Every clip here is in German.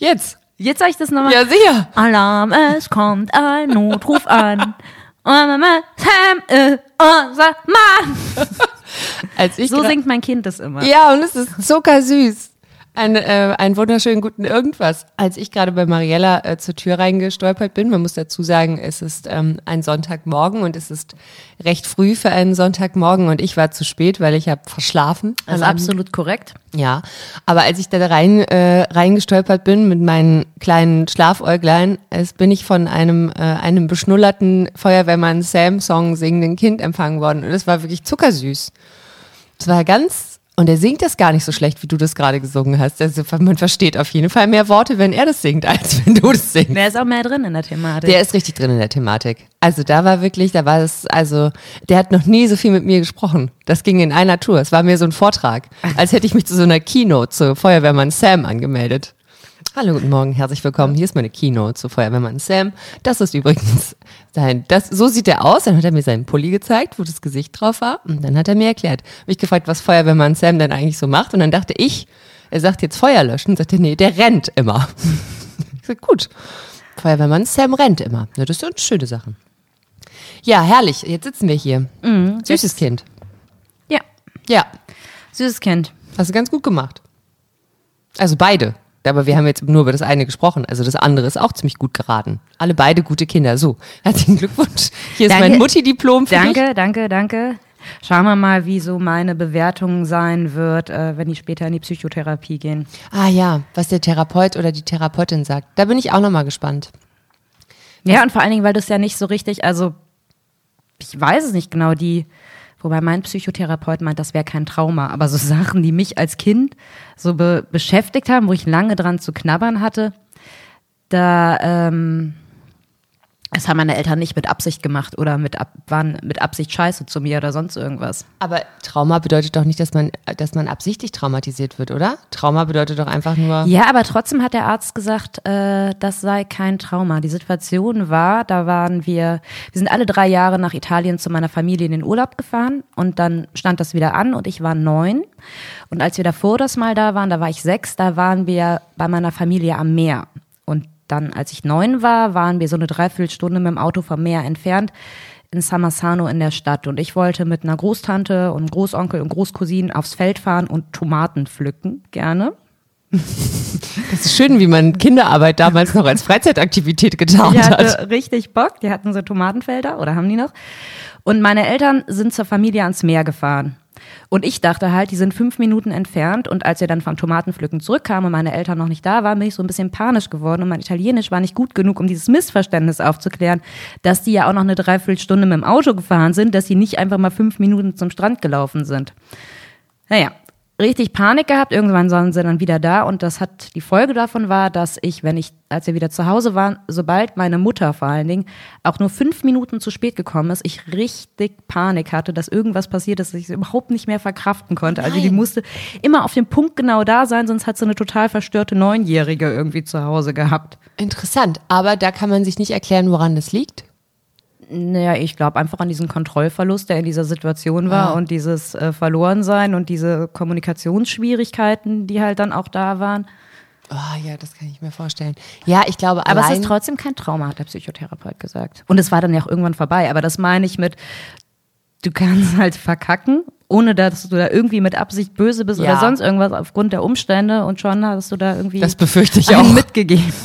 Jetzt. Jetzt sag ich das nochmal. Ja, sicher. Alarm, es kommt ein Notruf an. Sam ist unser Mann. Als ich So singt mein Kind das immer. Ja, und es ist zuckersüß. Ein, äh, einen wunderschönen guten Irgendwas. Als ich gerade bei Mariella äh, zur Tür reingestolpert bin, man muss dazu sagen, es ist ähm, ein Sonntagmorgen und es ist recht früh für einen Sonntagmorgen und ich war zu spät, weil ich habe verschlafen. Also absolut korrekt. Ja, aber als ich da rein, äh, reingestolpert bin mit meinen kleinen Schlafäuglein, es bin ich von einem, äh, einem beschnullerten Feuerwehrmann Sam-Song singenden Kind empfangen worden. Und es war wirklich zuckersüß. Es war ganz, und er singt das gar nicht so schlecht, wie du das gerade gesungen hast. Also man versteht auf jeden Fall mehr Worte, wenn er das singt, als wenn du das singst. Wer ist auch mehr drin in der Thematik? Der ist richtig drin in der Thematik. Also da war wirklich, da war es, also der hat noch nie so viel mit mir gesprochen. Das ging in einer Tour. Es war mir so ein Vortrag, als hätte ich mich zu so einer Keynote zu Feuerwehrmann Sam angemeldet. Hallo, guten Morgen, herzlich willkommen. Hier ist meine Keynote zu Feuerwehrmann Sam. Das ist übrigens sein, das, so sieht er aus. Dann hat er mir seinen Pulli gezeigt, wo das Gesicht drauf war. Und dann hat er mir erklärt. Mich gefragt, was Feuerwehrmann Sam denn eigentlich so macht. Und dann dachte ich, er sagt jetzt Feuer löschen. Und sagte, nee, der rennt immer. Ich sag, gut. Feuerwehrmann Sam rennt immer. Ja, das sind schöne Sachen. Ja, herrlich. Jetzt sitzen wir hier. Süßes Kind. ja, Ja, süßes Kind. hast du ganz gut gemacht. Also beide. Aber wir haben jetzt nur über das eine gesprochen. Also das andere ist auch ziemlich gut geraten. Alle beide gute Kinder. So, herzlichen Glückwunsch. Hier ist Danke. mein Mutti-Diplom für dich. Danke, danke, danke. Schauen wir mal, wie so meine Bewertung sein wird, äh, wenn die später in die Psychotherapie gehen. Ah ja, was der Therapeut oder die Therapeutin sagt. Da bin ich auch nochmal gespannt. Ja, und vor allen Dingen, weil das ja nicht so richtig, also ich weiß es nicht genau, die, wobei mein Psychotherapeut meint, das wäre kein Trauma, aber so Sachen, die mich als Kind so be beschäftigt haben, wo ich lange dran zu knabbern hatte, da, ähm, das haben meine Eltern nicht mit Absicht gemacht oder mit, ab, waren mit Absicht scheiße zu mir oder sonst irgendwas. Aber Trauma bedeutet doch nicht, dass man, dass man absichtlich traumatisiert wird, oder? Trauma bedeutet doch einfach nur. Ja, aber trotzdem hat der Arzt gesagt, äh, das sei kein Trauma. Die Situation war, da waren wir, wir sind alle drei Jahre nach Italien zu meiner Familie in den Urlaub gefahren und dann stand das wieder an und ich war neun. Und als wir davor das Mal da waren, da war ich sechs, da waren wir bei meiner Familie am Meer. Dann, als ich neun war, waren wir so eine Dreiviertelstunde mit dem Auto vom Meer entfernt in Samassano in der Stadt. Und ich wollte mit einer Großtante und Großonkel und Großcousinen aufs Feld fahren und Tomaten pflücken, gerne. Das ist schön, wie man Kinderarbeit damals noch als Freizeitaktivität getarnt Die hat. hatte richtig Bock. Die hatten so Tomatenfelder oder haben die noch. Und meine Eltern sind zur Familie ans Meer gefahren. Und ich dachte halt, die sind fünf Minuten entfernt. Und als wir dann vom Tomatenpflücken zurückkamen und meine Eltern noch nicht da waren, bin ich so ein bisschen panisch geworden. Und mein Italienisch war nicht gut genug, um dieses Missverständnis aufzuklären, dass die ja auch noch eine Dreiviertelstunde mit dem Auto gefahren sind, dass sie nicht einfach mal fünf Minuten zum Strand gelaufen sind. Naja, richtig Panik gehabt. Irgendwann waren sie dann wieder da und das hat die Folge davon war, dass ich, wenn ich, als wir wieder zu Hause waren, sobald meine Mutter vor allen Dingen auch nur fünf Minuten zu spät gekommen ist, ich richtig Panik hatte, dass irgendwas passiert ist, dass ich es überhaupt nicht mehr verkraften konnte. Also die Nein. musste immer auf dem Punkt genau da sein, sonst hat sie eine total verstörte Neunjährige irgendwie zu Hause gehabt. Interessant, aber da kann man sich nicht erklären, woran das liegt. Naja, ich glaube einfach an diesen Kontrollverlust, der in dieser Situation war Ah. und dieses äh, Verlorensein und diese Kommunikationsschwierigkeiten, die halt dann auch da waren. Oh ja, das kann ich mir vorstellen. Ja, ich glaube, Aber es ist trotzdem kein Trauma, hat der Psychotherapeut gesagt. Und es war dann ja auch irgendwann vorbei. Aber das meine ich mit, du kannst halt verkacken, ohne dass du da irgendwie mit Absicht böse bist Ja. oder sonst irgendwas aufgrund der Umstände und schon hast du da irgendwie Das befürchte ich auch. mitgegeben.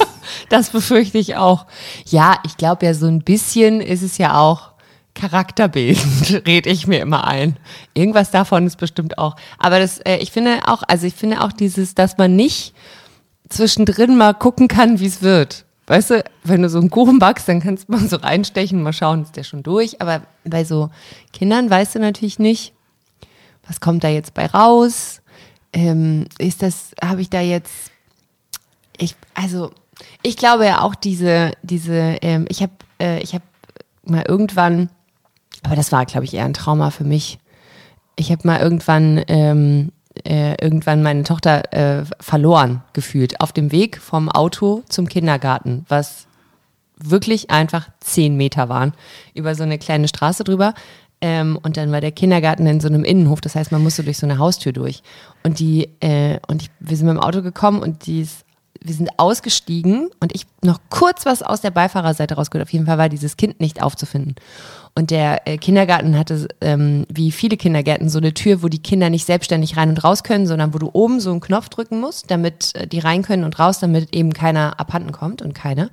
Das befürchte ich auch. Ja, ich glaube ja, so ein bisschen ist es ja auch charakterbildend, rede ich mir immer ein. Irgendwas davon ist bestimmt auch. Aber das, äh, ich finde auch, also ich finde auch dieses, dass man nicht zwischendrin mal gucken kann, wie es wird. Weißt du, wenn du so einen Kuchen backst, dann kannst du mal so reinstechen, mal schauen, ist der schon durch. Aber bei so Kindern weißt du natürlich nicht, was kommt da jetzt bei raus? Ähm, ist das, habe ich da jetzt ich, also, ich glaube ja auch diese, diese, ähm, ich habe, äh, ich habe mal irgendwann, aber das war, glaube ich, eher ein Trauma für mich. Ich habe mal irgendwann, ähm, äh, irgendwann meine Tochter äh, verloren gefühlt auf dem Weg vom Auto zum Kindergarten, was wirklich einfach zehn Meter waren über so eine kleine Straße drüber. Ähm, und dann war der Kindergarten in so einem Innenhof, das heißt, man musste durch so eine Haustür durch. Und die, äh, und ich, wir sind mit dem Auto gekommen und die ist wir sind ausgestiegen und ich noch kurz was aus der Beifahrerseite rausgeholt. Auf jeden Fall war dieses Kind nicht aufzufinden. Und der äh, Kindergarten hatte, ähm, wie viele Kindergärten, so eine Tür, wo die Kinder nicht selbstständig rein und raus können, sondern wo du oben so einen Knopf drücken musst, damit äh, die rein können und raus, damit eben keiner abhanden kommt und keine.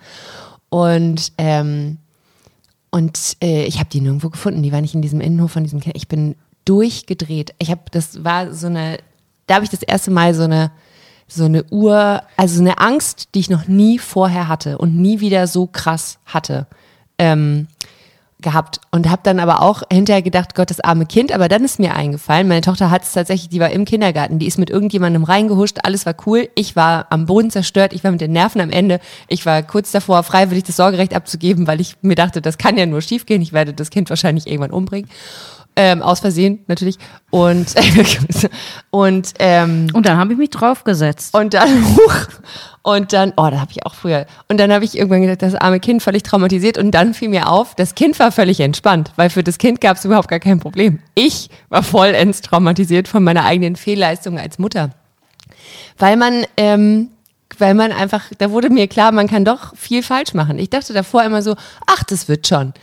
Und ähm, und äh, ich habe die nirgendwo gefunden. Die war nicht in diesem Innenhof von diesem Kind. Ich bin durchgedreht. Ich habe, das war so eine, da habe ich das erste Mal so eine so eine Uhr, also eine Angst, die ich noch nie vorher hatte und nie wieder so krass hatte. Ähm, gehabt und habe dann aber auch hinterher gedacht, Gott, das arme Kind, aber dann ist mir eingefallen, meine Tochter hat es tatsächlich, die war im Kindergarten, die ist mit irgendjemandem reingehuscht, alles war cool, ich war am Boden zerstört, ich war mit den Nerven am Ende, ich war kurz davor, freiwillig das Sorgerecht abzugeben, weil ich mir dachte, das kann ja nur schiefgehen, ich werde das Kind wahrscheinlich irgendwann umbringen. Ähm, aus Versehen natürlich. Und, und, ähm, und dann habe ich mich draufgesetzt. Und dann, huch, und dann, oh, da habe ich auch früher. Und dann habe ich irgendwann gedacht, das arme Kind völlig traumatisiert. Und dann fiel mir auf, das Kind war völlig entspannt, weil für das Kind gab es überhaupt gar kein Problem. Ich war vollends traumatisiert von meiner eigenen Fehlleistung als Mutter. Weil man, ähm, weil man einfach, da wurde mir klar, man kann doch viel falsch machen. Ich dachte davor immer so, ach, das wird schon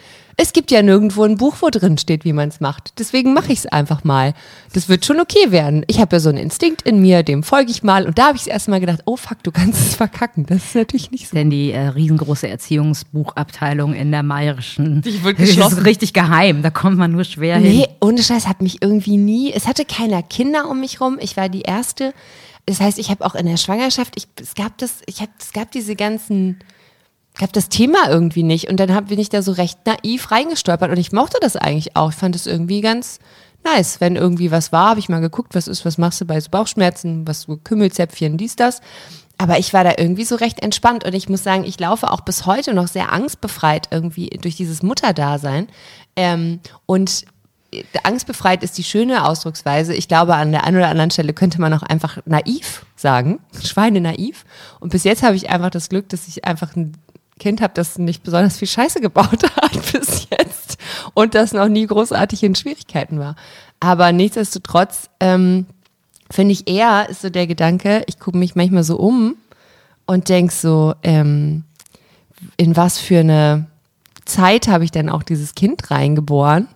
es gibt ja nirgendwo ein Buch, wo drin steht, wie man es macht. Deswegen mache ich es einfach mal. Das wird schon okay werden. Ich habe ja so einen Instinkt in mir, dem folge ich mal. Und da habe ich das erste Mal gedacht, oh fuck, du kannst es verkacken. Das ist natürlich nicht so. Denn die äh, riesengroße Erziehungsbuchabteilung in der Mayerischen. Die wird geschlossen. Ist richtig geheim. Da kommt man nur schwer hin. Nee, ohne Scheiß hat mich irgendwie nie. Es hatte keiner Kinder um mich rum. Ich war die erste. Das heißt, ich habe auch in der Schwangerschaft, ich, es gab das, ich hab, es gab diese ganzen gab das Thema irgendwie nicht. Und dann bin ich da so recht naiv reingestolpert und ich mochte das eigentlich auch. Ich fand es irgendwie ganz nice. Wenn irgendwie was war, habe ich mal geguckt, was ist, was machst du bei so Bauchschmerzen, was so Kümmelzäpfchen, dies, das. Aber ich war da irgendwie so recht entspannt und ich muss sagen, ich laufe auch bis heute noch sehr angstbefreit irgendwie durch dieses Mutterdasein. Ähm, und angstbefreit ist die schöne Ausdrucksweise. Ich glaube, an der einen oder anderen Stelle könnte man auch einfach naiv sagen, Schweine naiv. Und bis jetzt habe ich einfach das Glück, dass ich einfach ein Kind habe, das nicht besonders viel Scheiße gebaut hat bis jetzt und das noch nie großartig in Schwierigkeiten war. Aber nichtsdestotrotz ähm, finde ich eher ist so der Gedanke, ich gucke mich manchmal so um und denke so, ähm, in was für eine Zeit habe ich denn auch dieses Kind reingeboren?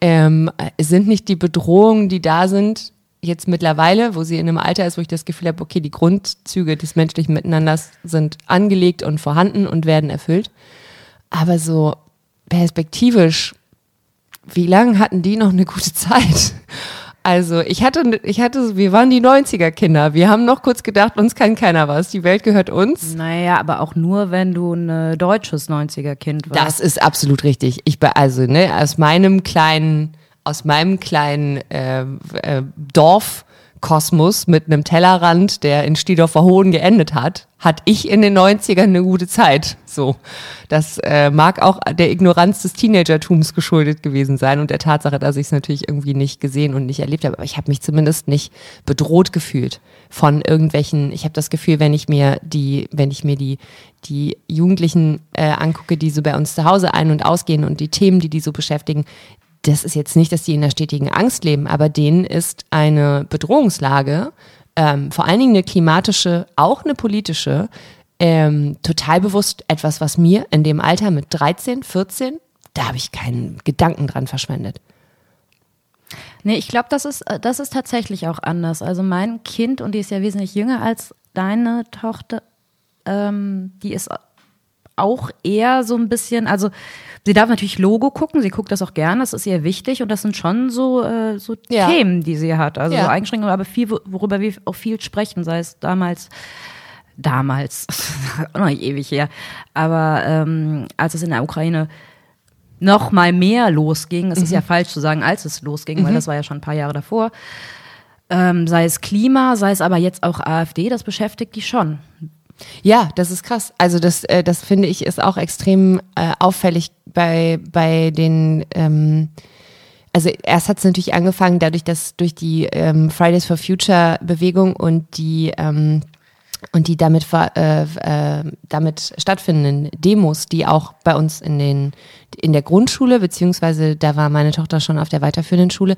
Ähm, sind nicht die Bedrohungen, die da sind, jetzt mittlerweile, wo sie in einem Alter ist, wo ich das Gefühl habe, okay, die Grundzüge des menschlichen Miteinanders sind angelegt und vorhanden und werden erfüllt. Aber so perspektivisch, wie lange hatten die noch eine gute Zeit? Also ich hatte, ich hatte, wir waren die 90er Kinder. Wir haben noch kurz gedacht, uns kann keiner was. Die Welt gehört uns. Naja, aber auch nur, wenn du ein deutsches 90er Kind warst. Das ist absolut richtig. Ich, also, ne, aus meinem kleinen, aus meinem kleinen äh, äh, Dorf Kosmos mit einem Tellerrand, der in Stiedorfer Hohen geendet hat, hatte ich in den 90ern eine gute Zeit. So. Das äh, mag auch der Ignoranz des Teenagertums geschuldet gewesen sein und der Tatsache, dass ich es natürlich irgendwie nicht gesehen und nicht erlebt habe. Aber ich habe mich zumindest nicht bedroht gefühlt von irgendwelchen, ich habe das Gefühl, wenn ich mir die, wenn ich mir die, die Jugendlichen äh, angucke, die so bei uns zu Hause ein- und ausgehen und die Themen, die die so beschäftigen, das ist jetzt nicht, dass die in der stetigen Angst leben, aber denen ist eine Bedrohungslage, ähm, vor allen Dingen eine klimatische, auch eine politische, ähm, total bewusst etwas, was mir in dem Alter mit 13, 14, da habe ich keinen Gedanken dran verschwendet. Nee, ich glaube, das ist, äh, das ist tatsächlich auch anders. Also mein Kind, und die ist ja wesentlich jünger als deine Tochter, ähm, die ist auch eher so ein bisschen, also Sie darf natürlich Logo gucken, sie guckt das auch gerne, das ist ihr wichtig und das sind schon so, äh, so ja. Themen, die sie hat. Also ja. so Einschränkungen, aber viel, worüber wir auch viel sprechen, sei es damals damals, auch noch nicht ewig her, aber ähm, als es in der Ukraine noch mal mehr losging, es mhm. ist ja falsch zu sagen, als es losging, mhm. weil das war ja schon ein paar Jahre davor, ähm, sei es Klima, sei es aber jetzt auch AfD, das beschäftigt die schon. Ja, das ist krass. Also das, äh, das finde ich ist auch extrem äh, auffällig bei, bei den, ähm, also erst hat es natürlich angefangen dadurch, dass durch die ähm, Fridays for Future Bewegung und die ähm, und die damit, äh, äh, damit stattfindenden Demos, die auch bei uns in, den, in der Grundschule, beziehungsweise da war meine Tochter schon auf der weiterführenden Schule,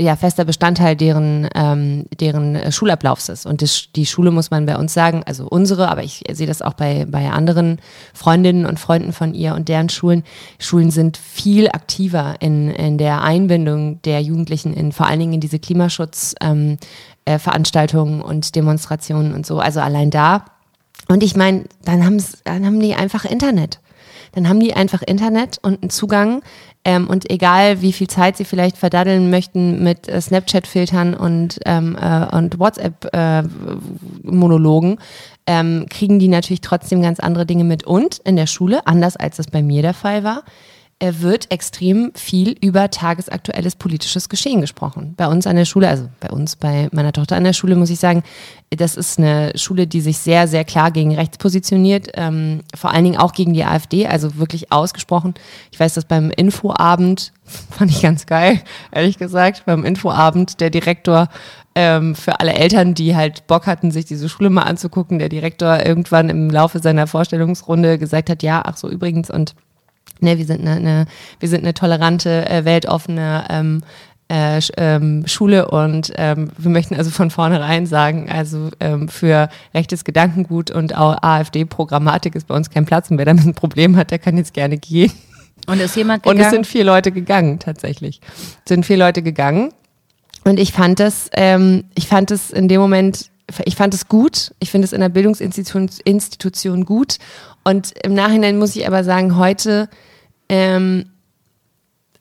ja fester Bestandteil deren, ähm, deren Schulablaufs ist. Und das, die Schule muss man bei uns sagen, also unsere, aber ich sehe das auch bei, bei anderen Freundinnen und Freunden von ihr und deren Schulen. Schulen sind viel aktiver in, in der Einbindung der Jugendlichen in vor allen Dingen in diese Klimaschutz, ähm, äh, Veranstaltungen und Demonstrationen und so. Also allein da. Und ich meine, dann, dann haben die einfach Internet. Dann haben die einfach Internet und einen Zugang. Ähm, und egal, wie viel Zeit sie vielleicht verdaddeln möchten mit äh, Snapchat-Filtern und, ähm, äh, und WhatsApp-Monologen, äh, ähm, kriegen die natürlich trotzdem ganz andere Dinge mit. Und in der Schule, anders als das bei mir der Fall war, wird extrem viel über tagesaktuelles politisches Geschehen gesprochen. Bei uns an der Schule, also bei uns, bei meiner Tochter an der Schule, muss ich sagen, das ist eine Schule, die sich sehr, sehr klar gegen rechts positioniert, ähm, vor allen Dingen auch gegen die AfD, also wirklich ausgesprochen. Ich weiß, dass beim Infoabend, fand ich ganz geil, ehrlich gesagt, beim Infoabend der Direktor ähm, für alle Eltern, die halt Bock hatten, sich diese Schule mal anzugucken, der Direktor irgendwann im Laufe seiner Vorstellungsrunde gesagt hat, ja, ach so übrigens und ne, wir sind eine, eine wir sind eine tolerante, äh, weltoffene ähm, äh, ähm, Schule und ähm, wir möchten also von vornherein sagen, also ähm, für rechtes Gedankengut und auch AfD-Programmatik ist bei uns kein Platz und wer damit ein Problem hat, der kann jetzt gerne gehen. Und ist jemand gegangen? Und es sind vier Leute gegangen, tatsächlich. Es sind vier Leute gegangen. Und ich fand das, ähm, ich fand es in dem Moment, ich fand es gut. Ich finde es in der Bildungsinstitution Institution gut. Und im Nachhinein muss ich aber sagen, heute ähm,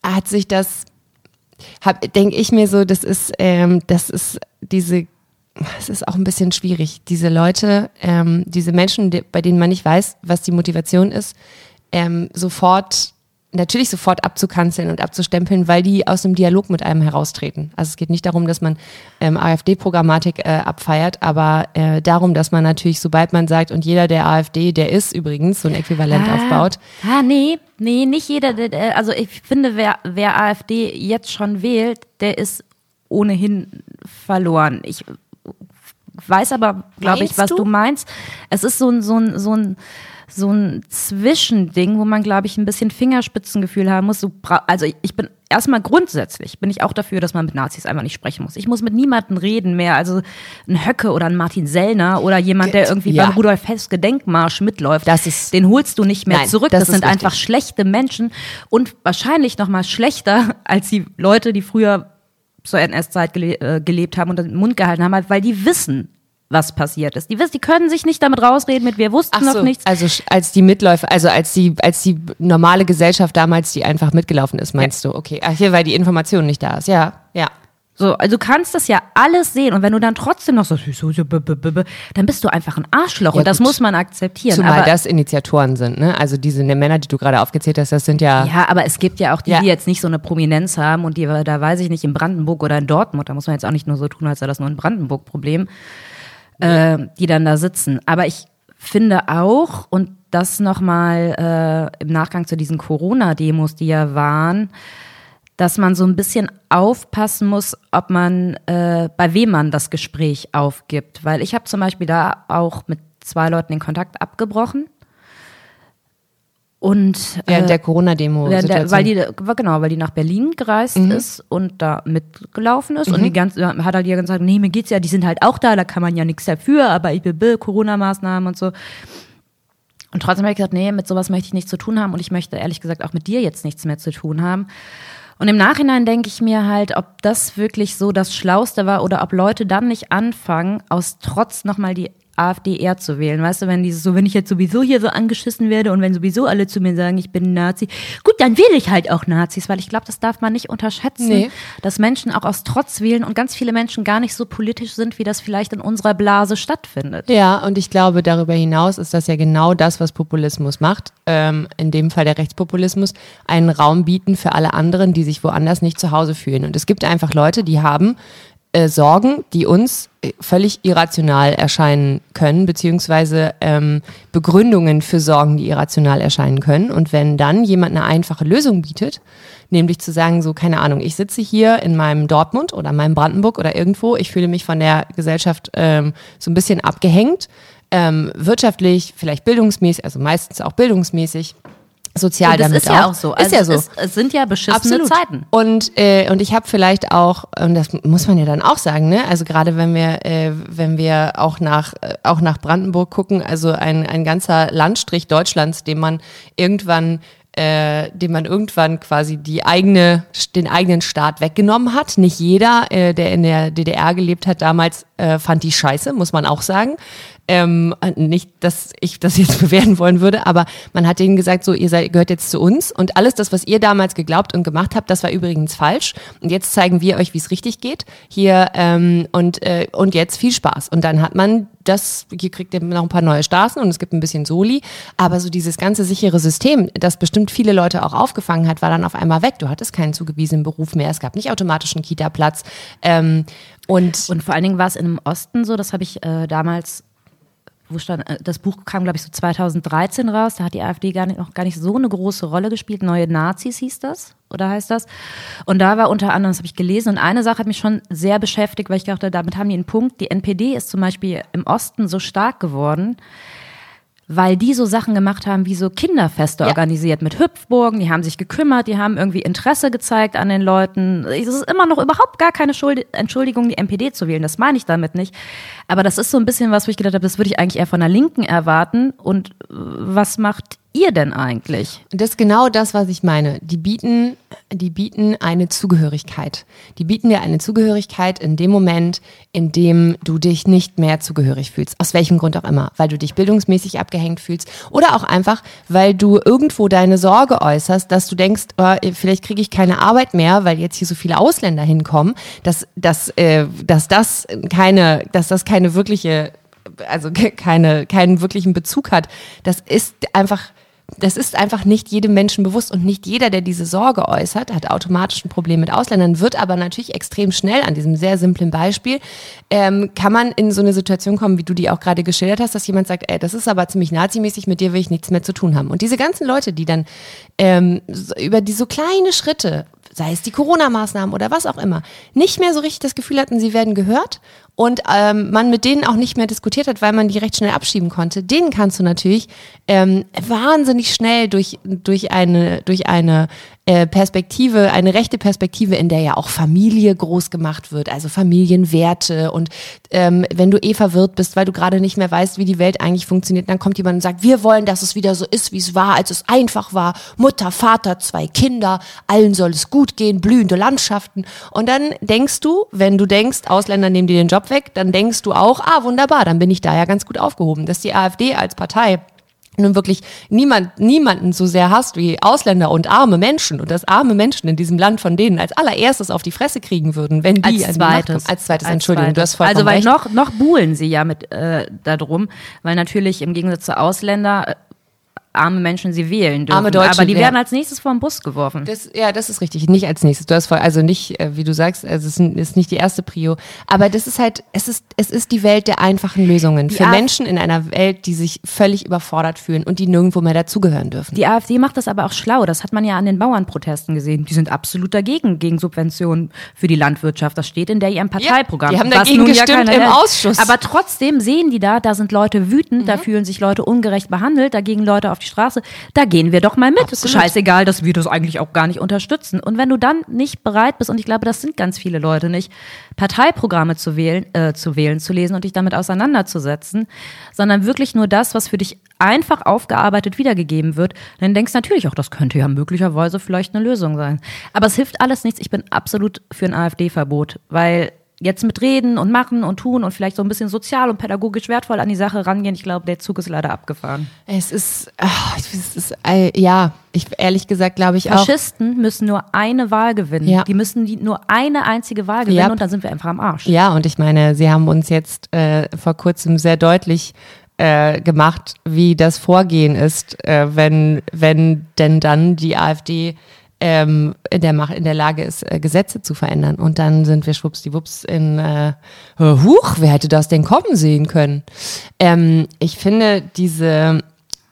hat sich das, denke ich mir so, das ist, ähm, das ist diese, es ist auch ein bisschen schwierig, diese Leute, ähm, diese Menschen, die, bei denen man nicht weiß, was die Motivation ist, ähm, sofort natürlich sofort abzukanzeln und abzustempeln, weil die aus dem Dialog mit einem heraustreten. Also es geht nicht darum, dass man ähm, AfD-Programmatik äh, abfeiert, aber äh, darum, dass man natürlich, sobald man sagt, und jeder der AfD, der ist übrigens, so ein Äquivalent ah, aufbaut. Ah, nee, nee, nicht jeder, der, also ich finde, wer, wer AfD jetzt schon wählt, der ist ohnehin verloren. Ich weiß aber, glaube ich, was du? du meinst. Es ist so ein, so ein, so ein so ein Zwischending, wo man, glaube ich, ein bisschen Fingerspitzengefühl haben muss. So, also ich bin erstmal grundsätzlich bin ich auch dafür, dass man mit Nazis einfach nicht sprechen muss. Ich muss mit niemandem reden mehr. Also ein Höcke oder ein Martin Sellner oder jemand, der irgendwie ja. beim Rudolf Hess Gedenkmarsch mitläuft, das ist, den holst du nicht mehr nein, zurück. Das, das sind richtig. einfach schlechte Menschen und wahrscheinlich noch mal schlechter als die Leute, die früher zur NS-Zeit äh, gelebt haben und den Mund gehalten haben, weil die wissen, was passiert ist. Die wissen, die können sich nicht damit rausreden, mit wir wussten so, noch nichts. Also als die Mitläufer, also als die, als die normale Gesellschaft damals, die einfach mitgelaufen ist, meinst ja. du? Okay, ach hier, weil die Information nicht da ist. Ja, ja. So, also du kannst das ja alles sehen und wenn du dann trotzdem noch so, dann bist du einfach ein Arschloch ja, und das gut. muss man akzeptieren. Zumal aber, das Initiatoren sind, ne? Also diese Männer, die du gerade aufgezählt hast, das sind ja. Ja, aber es gibt ja auch die, ja. die jetzt nicht so eine Prominenz haben und die, da weiß ich nicht, in Brandenburg oder in Dortmund, da muss man jetzt auch nicht nur so tun, als sei das nur ein Brandenburg-Problem äh, die dann da sitzen. Aber ich finde auch, und das nochmal äh, im Nachgang zu diesen Corona-Demos, die ja waren, dass man so ein bisschen aufpassen muss, ob man, äh, bei wem man das Gespräch aufgibt. Weil ich habe zum Beispiel da auch mit zwei Leuten den Kontakt abgebrochen und während äh, der Corona-Demo, weil die genau, weil die nach Berlin gereist mhm. ist und da mitgelaufen ist mhm. und die ganze hat halt ihr gesagt, nee, mir geht's ja, die sind halt auch da, da kann man ja nichts dafür, aber ich will Corona-Maßnahmen und so. Und trotzdem habe ich gesagt, nee, mit sowas möchte ich nichts zu tun haben und ich möchte ehrlich gesagt auch mit dir jetzt nichts mehr zu tun haben. Und im Nachhinein denke ich mir halt, ob das wirklich so das Schlauste war oder ob Leute dann nicht anfangen, aus Trotz nochmal die AfD eher zu wählen. Weißt du, wenn dieses so, wenn ich jetzt sowieso hier so angeschissen werde und wenn sowieso alle zu mir sagen, ich bin ein Nazi, gut, dann wähle ich halt auch Nazis, weil ich glaube, das darf man nicht unterschätzen, nee. dass Menschen auch aus Trotz wählen und ganz viele Menschen gar nicht so politisch sind, wie das vielleicht in unserer Blase stattfindet. Ja, und ich glaube, darüber hinaus ist das ja genau das, was Populismus macht, ähm, in dem Fall der Rechtspopulismus, einen Raum bieten für alle anderen, die sich woanders nicht zu Hause fühlen. Und es gibt einfach Leute, die haben äh, Sorgen, die uns äh, völlig irrational erscheinen können, beziehungsweise ähm, Begründungen für Sorgen, die irrational erscheinen können. Und wenn dann jemand eine einfache Lösung bietet, nämlich zu sagen, so keine Ahnung, ich sitze hier in meinem Dortmund oder meinem Brandenburg oder irgendwo, ich fühle mich von der Gesellschaft ähm, so ein bisschen abgehängt ähm, wirtschaftlich, vielleicht bildungsmäßig, also meistens auch bildungsmäßig sozial Und das damit ist ja auch. auch so. ist ja so. Es, es sind ja beschissene Zeiten. Und, äh, und ich habe vielleicht auch, und das muss man ja dann auch sagen, ne? Also gerade wenn wir, äh, wenn wir auch nach, äh, auch nach Brandenburg gucken, also ein, ein ganzer Landstrich Deutschlands, den man irgendwann äh, dem man irgendwann quasi die eigene, den eigenen Staat weggenommen hat. Nicht jeder, äh, der in der DDR gelebt hat damals, äh, fand die scheiße, muss man auch sagen. Ähm, nicht, dass ich das jetzt bewerten wollen würde, aber man hat denen gesagt, so, ihr seid, gehört jetzt zu uns und alles das, was ihr damals geglaubt und gemacht habt, das war übrigens falsch. Und jetzt zeigen wir euch, wie es richtig geht. Hier ähm, und, äh, und jetzt viel Spaß. Und dann hat man das, hier kriegt ihr noch ein paar neue Straßen und es gibt ein bisschen Soli, aber so dieses ganze sichere System, das bestimmt viele Leute auch aufgefangen hat, war dann auf einmal weg. Du hattest keinen zugewiesenen Beruf mehr, es gab nicht automatisch einen Kita-Platz. Ähm, und, Und vor allen Dingen war es im Osten so, das habe ich äh, damals, wo stand, äh, das Buch kam, glaube ich, so 2013 raus, da hat die AfD gar nicht, noch gar nicht so eine große Rolle gespielt. Neue Nazis hieß das, oder heißt das? Und da war unter anderem, das habe ich gelesen, und eine Sache hat mich schon sehr beschäftigt, weil ich dachte, damit haben die einen Punkt. Die NPD ist zum Beispiel im Osten so stark geworden, weil die so Sachen gemacht haben, wie so Kinderfeste Ja. organisiert mit Hüpfburgen, die haben sich gekümmert, die haben irgendwie Interesse gezeigt an den Leuten. Es ist immer noch überhaupt gar keine Schuld Entschuldigung, die NPD zu wählen, das meine ich damit nicht. Aber das ist so ein bisschen was, wo ich gedacht habe, das würde ich eigentlich eher von der Linken erwarten. Und äh, was macht ihr denn eigentlich? Das ist genau das, was ich meine. Die bieten, die bieten eine Zugehörigkeit. Die bieten dir eine Zugehörigkeit in dem Moment, in dem du dich nicht mehr zugehörig fühlst. Aus welchem Grund auch immer. Weil du dich bildungsmäßig abgehängt fühlst oder auch einfach, weil du irgendwo deine Sorge äußerst, dass du denkst, oh, vielleicht kriege ich keine Arbeit mehr, weil jetzt hier so viele Ausländer hinkommen, dass, dass, äh, dass das keine, dass das keine wirkliche also ke- keine, keinen wirklichen Bezug hat. Das ist einfach, das ist einfach nicht jedem Menschen bewusst und nicht jeder, der diese Sorge äußert, hat automatisch ein Problem mit Ausländern, wird aber natürlich extrem schnell an diesem sehr simplen Beispiel, ähm, kann man in so eine Situation kommen, wie du die auch gerade geschildert hast, dass jemand sagt, ey, das ist aber ziemlich nazimäßig, mit dir will ich nichts mehr zu tun haben. Und diese ganzen Leute, die dann ähm, über die so kleine Schritte sei es die Corona-Maßnahmen oder was auch immer, nicht mehr so richtig das Gefühl hatten, sie werden gehört und ähm, man mit denen auch nicht mehr diskutiert hat, weil man die recht schnell abschieben konnte, denen kannst du natürlich ähm, wahnsinnig schnell durch, durch eine, durch eine äh, Perspektive, eine rechte Perspektive, in der ja auch Familie groß gemacht wird, also Familienwerte und ähm, wenn du eh verwirrt bist, weil du gerade nicht mehr weißt, wie die Welt eigentlich funktioniert, dann kommt jemand und sagt, wir wollen, dass es wieder so ist, wie es war, als es einfach war, Mutter, Vater, zwei Kinder, allen soll es gut gehen, blühende Landschaften. Und dann denkst du, wenn du denkst, Ausländer nehmen dir den Job weg, dann denkst du auch, ah wunderbar, dann bin ich da ja ganz gut aufgehoben, dass die AfD als Partei nun wirklich niemand, niemanden so sehr hasst wie Ausländer und arme Menschen und dass arme Menschen in diesem Land von denen als allererstes auf die Fresse kriegen würden, wenn die Als zweites. Als zweites, Entschuldigung, du hast vollkommen Also weil recht. noch, noch buhlen sie ja mit äh, darum, weil natürlich im Gegensatz zu Ausländer arme Menschen sie wählen dürfen. Arme Deutsche, aber die ja. werden als nächstes vor den Bus geworfen. Das, ja, das ist richtig. Nicht als nächstes. Du hast voll, also nicht, äh, wie du sagst, also es ist, nicht die erste Prio. Aber das ist halt, es ist, es ist die Welt der einfachen Lösungen. Für Ja. Menschen in einer Welt, die sich völlig überfordert fühlen und die nirgendwo mehr dazugehören dürfen. Die AfD macht das aber auch schlau. Das hat man ja an den Bauernprotesten gesehen. Die sind absolut dagegen, gegen Subventionen für die Landwirtschaft. Das steht in der ihrem Parteiprogramm. die haben dagegen gestimmt keiner im. Ausschuss. Aber trotzdem sehen die da, da sind Leute wütend, Mhm. da fühlen sich Leute ungerecht behandelt, da gehen Leute auf die Straße. Da gehen wir doch mal mit. Absolut. Scheißegal, dass wir das eigentlich auch gar nicht unterstützen. Und wenn du dann nicht bereit bist, und ich glaube, das sind ganz viele Leute nicht, Parteiprogramme zu wählen, äh, zu wählen, zu lesen und dich damit auseinanderzusetzen, sondern wirklich nur das, was für dich einfach aufgearbeitet wiedergegeben wird, dann denkst du natürlich auch, das könnte ja möglicherweise vielleicht eine Lösung sein. Aber es hilft alles nichts. Ich bin absolut für ein AfD-Verbot, weil jetzt mit reden und machen und tun und vielleicht so ein bisschen sozial und pädagogisch wertvoll an die Sache rangehen, ich glaube, der Zug ist leider abgefahren. Es ist, ach, es ist äh, ja, ich ehrlich gesagt glaube ich auch. Faschisten müssen nur eine Wahl gewinnen. Ja. Die müssen die, nur eine einzige Wahl gewinnen Ja. und dann sind wir einfach am Arsch. Ja, und ich meine, Sie haben uns jetzt äh, vor kurzem sehr deutlich äh, gemacht, wie das Vorgehen ist, äh, wenn, wenn denn dann die AfD ähm, in, der Macht, in der Lage ist, äh, Gesetze zu verändern. Und dann sind wir schwuppsdiwupps in, äh, huch, wer hätte das denn kommen sehen können? Ähm, ich finde diese,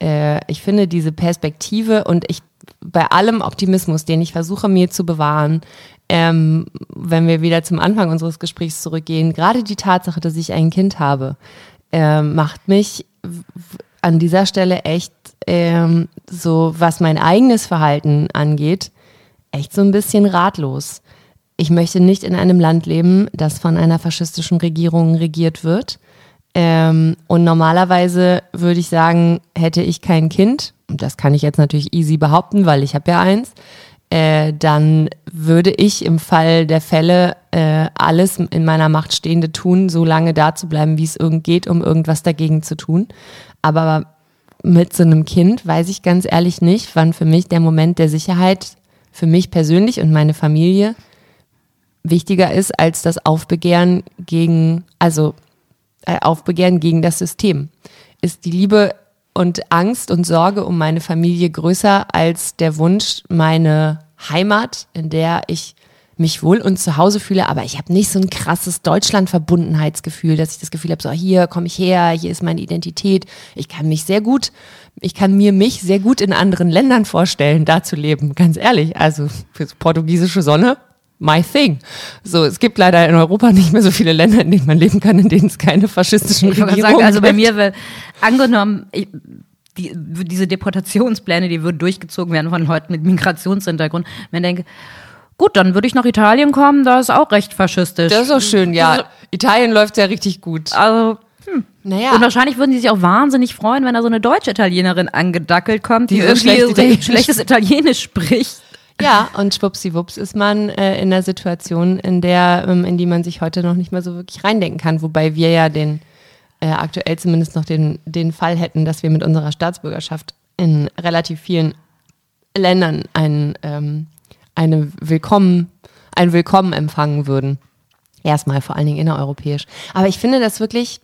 äh, ich finde diese Perspektive und ich bei allem Optimismus, den ich versuche mir zu bewahren, ähm, wenn wir wieder zum Anfang unseres Gesprächs zurückgehen, gerade die Tatsache, dass ich ein Kind habe, äh, macht mich an dieser Stelle echt ähm, so, was mein eigenes Verhalten angeht, echt so ein bisschen ratlos. Ich möchte nicht in einem Land leben, das von einer faschistischen Regierung regiert wird. Ähm, und normalerweise würde ich sagen, hätte ich kein Kind, und das kann ich jetzt natürlich easy behaupten, weil ich habe ja eins, äh, dann würde ich im Fall der Fälle äh, alles in meiner Macht Stehende tun, so lange da zu bleiben, wie es irgend geht, um irgendwas dagegen zu tun. Aber mit so einem Kind weiß ich ganz ehrlich nicht, wann für mich der Moment der Sicherheit für mich persönlich und meine Familie wichtiger ist als das Aufbegehren gegen, also äh, Aufbegehren gegen das System. Ist die Liebe und Angst und Sorge um meine Familie größer als der Wunsch, meine Heimat, in der ich mich wohl und zu Hause fühle, aber ich habe nicht so ein krasses Deutschland-Verbundenheitsgefühl, dass ich das Gefühl habe, so hier komme ich her, hier ist meine Identität. Ich kann mich sehr gut, ich kann mir mich sehr gut in anderen Ländern vorstellen, da zu leben, ganz ehrlich. Also für portugiesische Sonne, my thing. So, es gibt leider in Europa nicht mehr so viele Länder, in denen man leben kann, in denen es keine faschistischen ich Regierungen sagen, Also bei mir, weil, angenommen, ich, die, diese Deportationspläne, die würden durchgezogen werden von Leuten mit Migrationshintergrund. Wenn ich denke, Gut, dann würde ich nach Italien kommen, da ist auch recht faschistisch. Das ist auch schön, ja. Also, Italien läuft ja richtig gut. Also, hm. Naja. Und wahrscheinlich würden sie sich auch wahnsinnig freuen, wenn da so eine deutsche Italienerin angedackelt kommt, die, die irgendwie schlecht schlechtes Italienisch spricht. Ja, und schwuppsiwupps ist man äh, in einer Situation, in der, ähm, in die man sich heute noch nicht mal so wirklich reindenken kann, wobei wir ja den äh, aktuell zumindest noch den, den Fall hätten, dass wir mit unserer Staatsbürgerschaft in relativ vielen Ländern einen ähm, eine Willkommen, ein Willkommen empfangen würden. Erstmal, vor allen Dingen innereuropäisch. Aber ich finde das wirklich,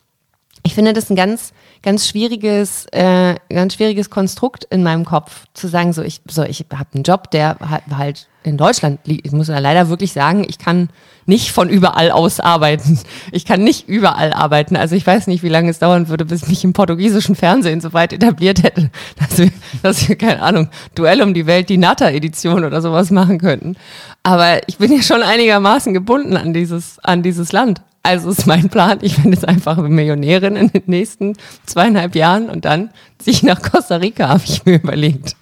ich finde das ein ganz, ganz schwieriges, äh, ganz schwieriges Konstrukt in meinem Kopf, zu sagen, so ich, so ich habe einen Job, der halt in Deutschland liegt. Ich muss ja leider wirklich sagen, ich kann nicht von überall aus arbeiten. Ich kann nicht überall arbeiten. Also ich weiß nicht, wie lange es dauern würde, bis ich mich im portugiesischen Fernsehen so weit etabliert hätte, dass wir, dass wir keine Ahnung, Duell um die Welt, die Nata-Edition oder sowas machen könnten. Aber ich bin ja schon einigermaßen gebunden an dieses, an dieses Land. Also ist mein Plan, ich bin jetzt einfach Millionärin in den nächsten zweieinhalb Jahren und dann ziehe ich nach Costa Rica, habe ich mir überlegt.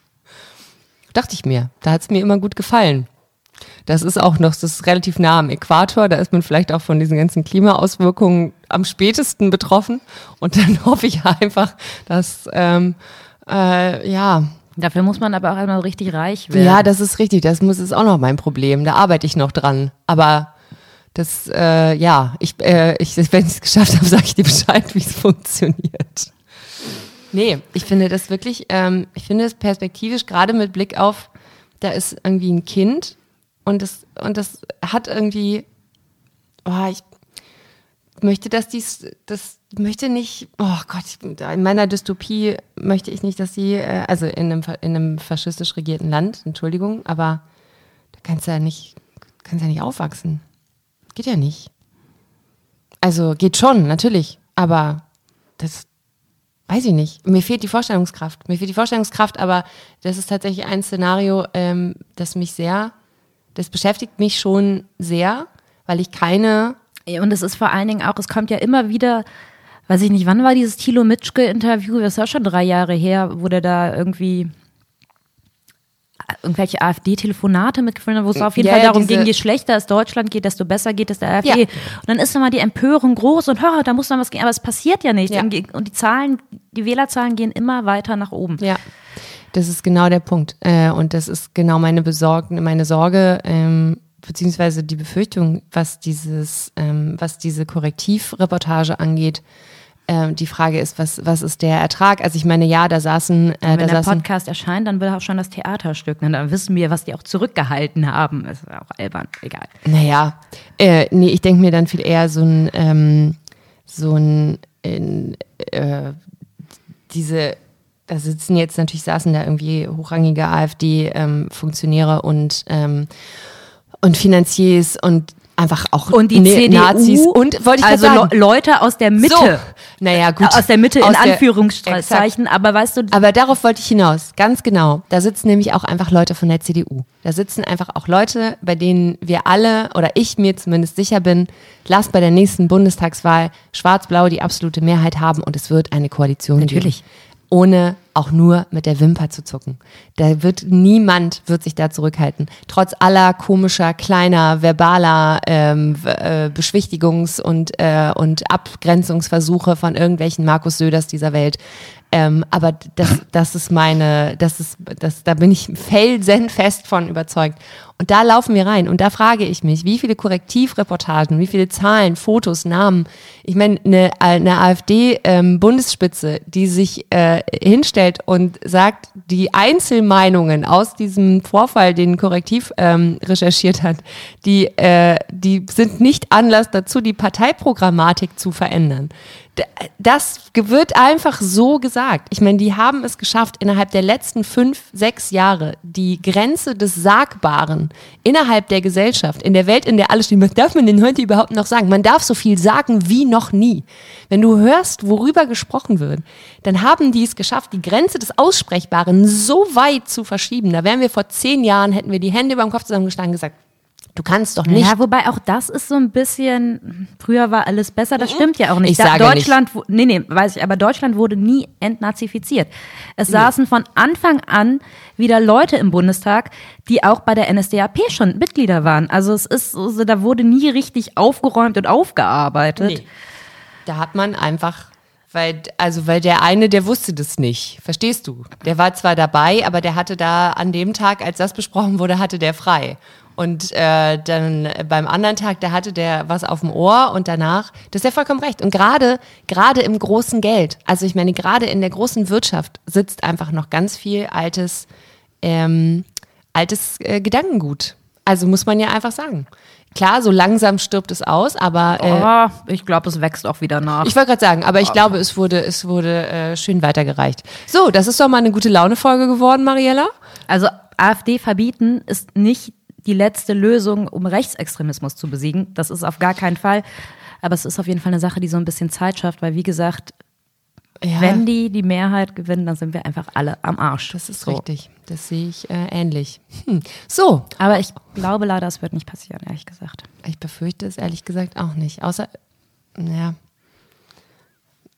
Dachte ich mir. Da hat es mir immer gut gefallen. Das ist auch noch, das ist relativ nah am Äquator, da ist man vielleicht auch von diesen ganzen Klimaauswirkungen am spätesten betroffen. Und dann hoffe ich einfach, dass, ähm, äh, ja. Dafür muss man aber auch einmal richtig reich werden. Ja, das ist richtig. Das muss ist auch noch mein Problem. Da arbeite ich noch dran. Aber das, äh, ja, ich, äh, ich, wenn ich es geschafft habe, sage ich dir Bescheid, wie es funktioniert. Nee, ich finde das wirklich, ähm, ich finde es perspektivisch, gerade mit Blick auf, da ist irgendwie ein Kind und das, und das hat irgendwie, oh, ich möchte, dass dies, das möchte nicht, oh Gott, in meiner Dystopie möchte ich nicht, dass sie, äh, also in einem, in einem faschistisch regierten Land, Entschuldigung, aber da kannst du ja nicht, kannst ja nicht aufwachsen. Geht ja nicht. Also geht schon, natürlich, aber das, weiß ich nicht. Mir fehlt die Vorstellungskraft. Mir fehlt die Vorstellungskraft, aber das ist tatsächlich ein Szenario, ähm, das mich sehr, das beschäftigt mich schon sehr, weil ich keine. Und es ist vor allen Dingen auch, es kommt ja immer wieder, weiß ich nicht, wann war dieses Thilo Mitschke-Interview? Das ist ja schon drei Jahre her, wo der da irgendwie irgendwelche AfD-Telefonate mitgeführt wo es auf jeden ja, Fall darum ging, je schlechter es Deutschland geht, desto besser geht es der AfD. Ja. Und dann ist immer die Empörung groß und hör, da muss dann was gehen, aber es passiert ja nicht. Ja. Und die Zahlen, die Wählerzahlen gehen immer weiter nach oben. Ja. Das ist genau der Punkt. Äh, und das ist genau meine Besorgen, meine Sorge, ähm, beziehungsweise die Befürchtung, was dieses, ähm, was diese Korrektivreportage angeht, ähm, die Frage ist, was, was ist der Ertrag? Also ich meine, ja, da saßen. Äh, Wenn da der Podcast erscheint, dann will auch schon das Theaterstück. Ne? Dann wissen wir, was die auch zurückgehalten haben. ist auch albern, egal. Naja, äh, nee, ich denke mir dann viel eher so ein, ähm, so ein, in, äh, diese da sitzen jetzt natürlich saßen da irgendwie hochrangige AfD-Funktionäre ähm, und, ähm, und Finanziers und einfach auch Und die Ne- CDU, Nazis und wollte ich also sagen. Le Leute aus der Mitte. So, naja, gut. Aus der Mitte in Aus der- Anführungszeichen, aber weißt du, Aber darauf wollte ich hinaus, ganz genau. Da sitzen nämlich auch einfach Leute von der CDU. Da sitzen einfach auch Leute, bei denen wir alle oder ich mir zumindest sicher bin, lasst bei der nächsten Bundestagswahl Schwarz-Blau die absolute Mehrheit haben und es wird eine Koalition Natürlich. geben. Ohne auch nur mit der Wimper zu zucken. Da wird niemand wird sich da zurückhalten. Trotz aller komischer, kleiner, verbaler ähm, äh, Beschwichtigungs- und, äh, und Abgrenzungsversuche von irgendwelchen Markus Söders dieser Welt. Ähm, aber das, das ist meine, das ist, das, da bin ich felsenfest von überzeugt. Und da laufen wir rein. Und da frage ich mich, wie viele Korrektivreportagen, wie viele Zahlen, Fotos, Namen. Ich meine, eine, eine AfD-Bundesspitze, die sich äh, hinstellt und sagt, die Einzelmeinungen aus diesem Vorfall, den Korrektiv ähm, recherchiert hat, die, äh, die sind nicht Anlass dazu, die Parteiprogrammatik zu verändern. Das wird einfach so gesagt. Ich meine, die haben es geschafft, innerhalb der letzten fünf, sechs Jahre die Grenze des Sagbaren innerhalb der Gesellschaft, in der Welt, in der alle stehen, was darf man denn heute überhaupt noch sagen? Man darf so viel sagen wie noch nie. Wenn du hörst, worüber gesprochen wird, dann haben die es geschafft, die Grenze des Aussprechbaren so weit zu verschieben. Da wären wir vor zehn Jahren, hätten wir die Hände über dem Kopf zusammengestanden und gesagt, du kannst doch nicht Ja, wobei auch das ist so ein bisschen, früher war alles besser, das stimmt ja auch nicht. Ich Da- sage Deutschland, wo- nee, nee, weiß ich, aber Deutschland wurde nie entnazifiziert. Es saßen von Anfang an wieder Leute im Bundestag, die auch bei der NSDAP schon Mitglieder waren. Also es ist, so, da wurde nie richtig aufgeräumt und aufgearbeitet. Nee. Da hat man einfach, weil, also weil der eine, der wusste das nicht. Verstehst du? Der war zwar dabei, aber der hatte da an dem Tag, als das besprochen wurde, hatte der frei. Und äh, dann beim anderen Tag, da hatte der was auf dem Ohr und danach, das ist ja vollkommen recht. Und gerade, gerade im großen Geld, also ich meine, gerade in der großen Wirtschaft sitzt einfach noch ganz viel altes, ähm, altes äh, Gedankengut. Also muss man ja einfach sagen. Klar, so langsam stirbt es aus, aber äh, Oh, ich glaube, es wächst auch wieder nach. ich wollte gerade sagen, aber ich glaube, es wurde, es wurde äh, schön weitergereicht. So, das ist doch mal eine gute Laune-Folge geworden, Mariella. Also AfD verbieten ist nicht die letzte Lösung, um Rechtsextremismus zu besiegen. Das ist auf gar keinen Fall. Aber es ist auf jeden Fall eine Sache, die so ein bisschen Zeit schafft, weil wie gesagt, Ja, wenn die die Mehrheit gewinnen, dann sind wir einfach alle am Arsch. das ist So. richtig. Das sehe ich äh, ähnlich. Hm. So, Aber ich glaube leider, es wird nicht passieren, ehrlich gesagt. ich befürchte es ehrlich gesagt auch nicht. Außer, naja,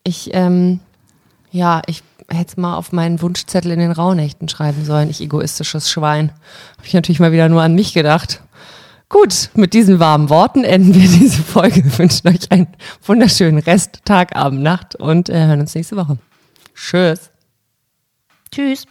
ich, ähm, ja, ich hätte mal auf meinen Wunschzettel in den Rauhnächten schreiben sollen. Ich egoistisches Schwein. Habe ich natürlich mal wieder nur an mich gedacht. Gut, mit diesen warmen Worten enden wir diese Folge. Wir wünschen euch einen wunderschönen Rest, Tag, Abend, Nacht und äh, hören uns nächste Woche. Tschüss. Tschüss.